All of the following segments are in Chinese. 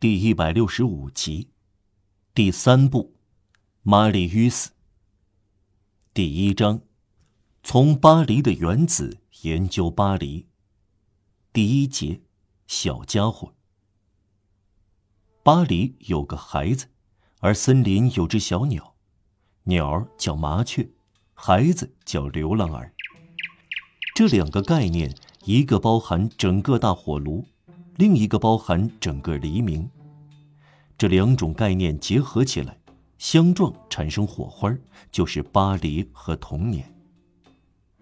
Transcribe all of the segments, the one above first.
第一百六十五集，第三部，玛丽与死。第一章，从巴黎的原子研究巴黎。第一节，小家伙。巴黎有个孩子，而森林有只小鸟，鸟儿叫麻雀，孩子叫流浪儿。这两个概念，一个包含整个大火炉。另一个包含整个黎明，这两种概念结合起来，相撞产生火花，就是巴黎和童年。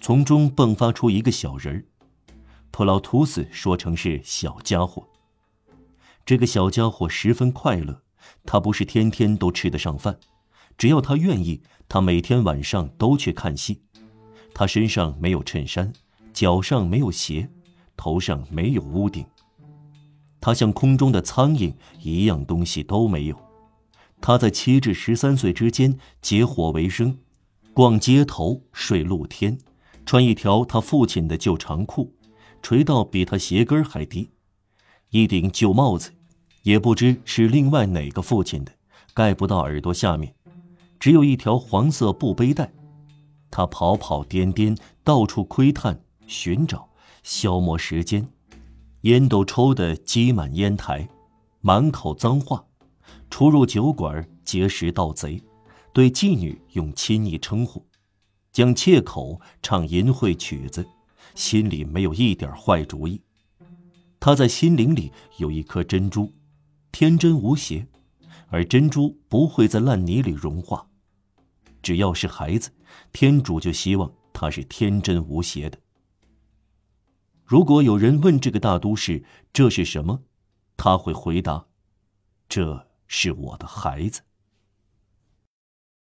从中迸发出一个小人儿，普劳图斯说成是小家伙。这个小家伙十分快乐，他不是天天都吃得上饭，只要他愿意，他每天晚上都去看戏。他身上没有衬衫，脚上没有鞋，头上没有屋顶。他像空中的苍蝇，一样东西都没有。他在七至十三岁之间结伙为生，逛街头，睡露天，穿一条他父亲的旧长裤，垂到比他鞋跟还低，一顶旧帽子，也不知是另外哪个父亲的，盖不到耳朵下面，只有一条黄色布背带。他跑跑颠颠，到处窥探、寻找，消磨时间。烟斗抽得积满烟台，满口脏话，出入酒馆结识盗贼，对妓女用亲昵称呼，将切口唱淫秽曲子，心里没有一点坏主意。他在心灵里有一颗珍珠，天真无邪，而珍珠不会在烂泥里融化。只要是孩子，天主就希望他是天真无邪的。如果有人问这个大都市这是什么，他会回答：“这是我的孩子。”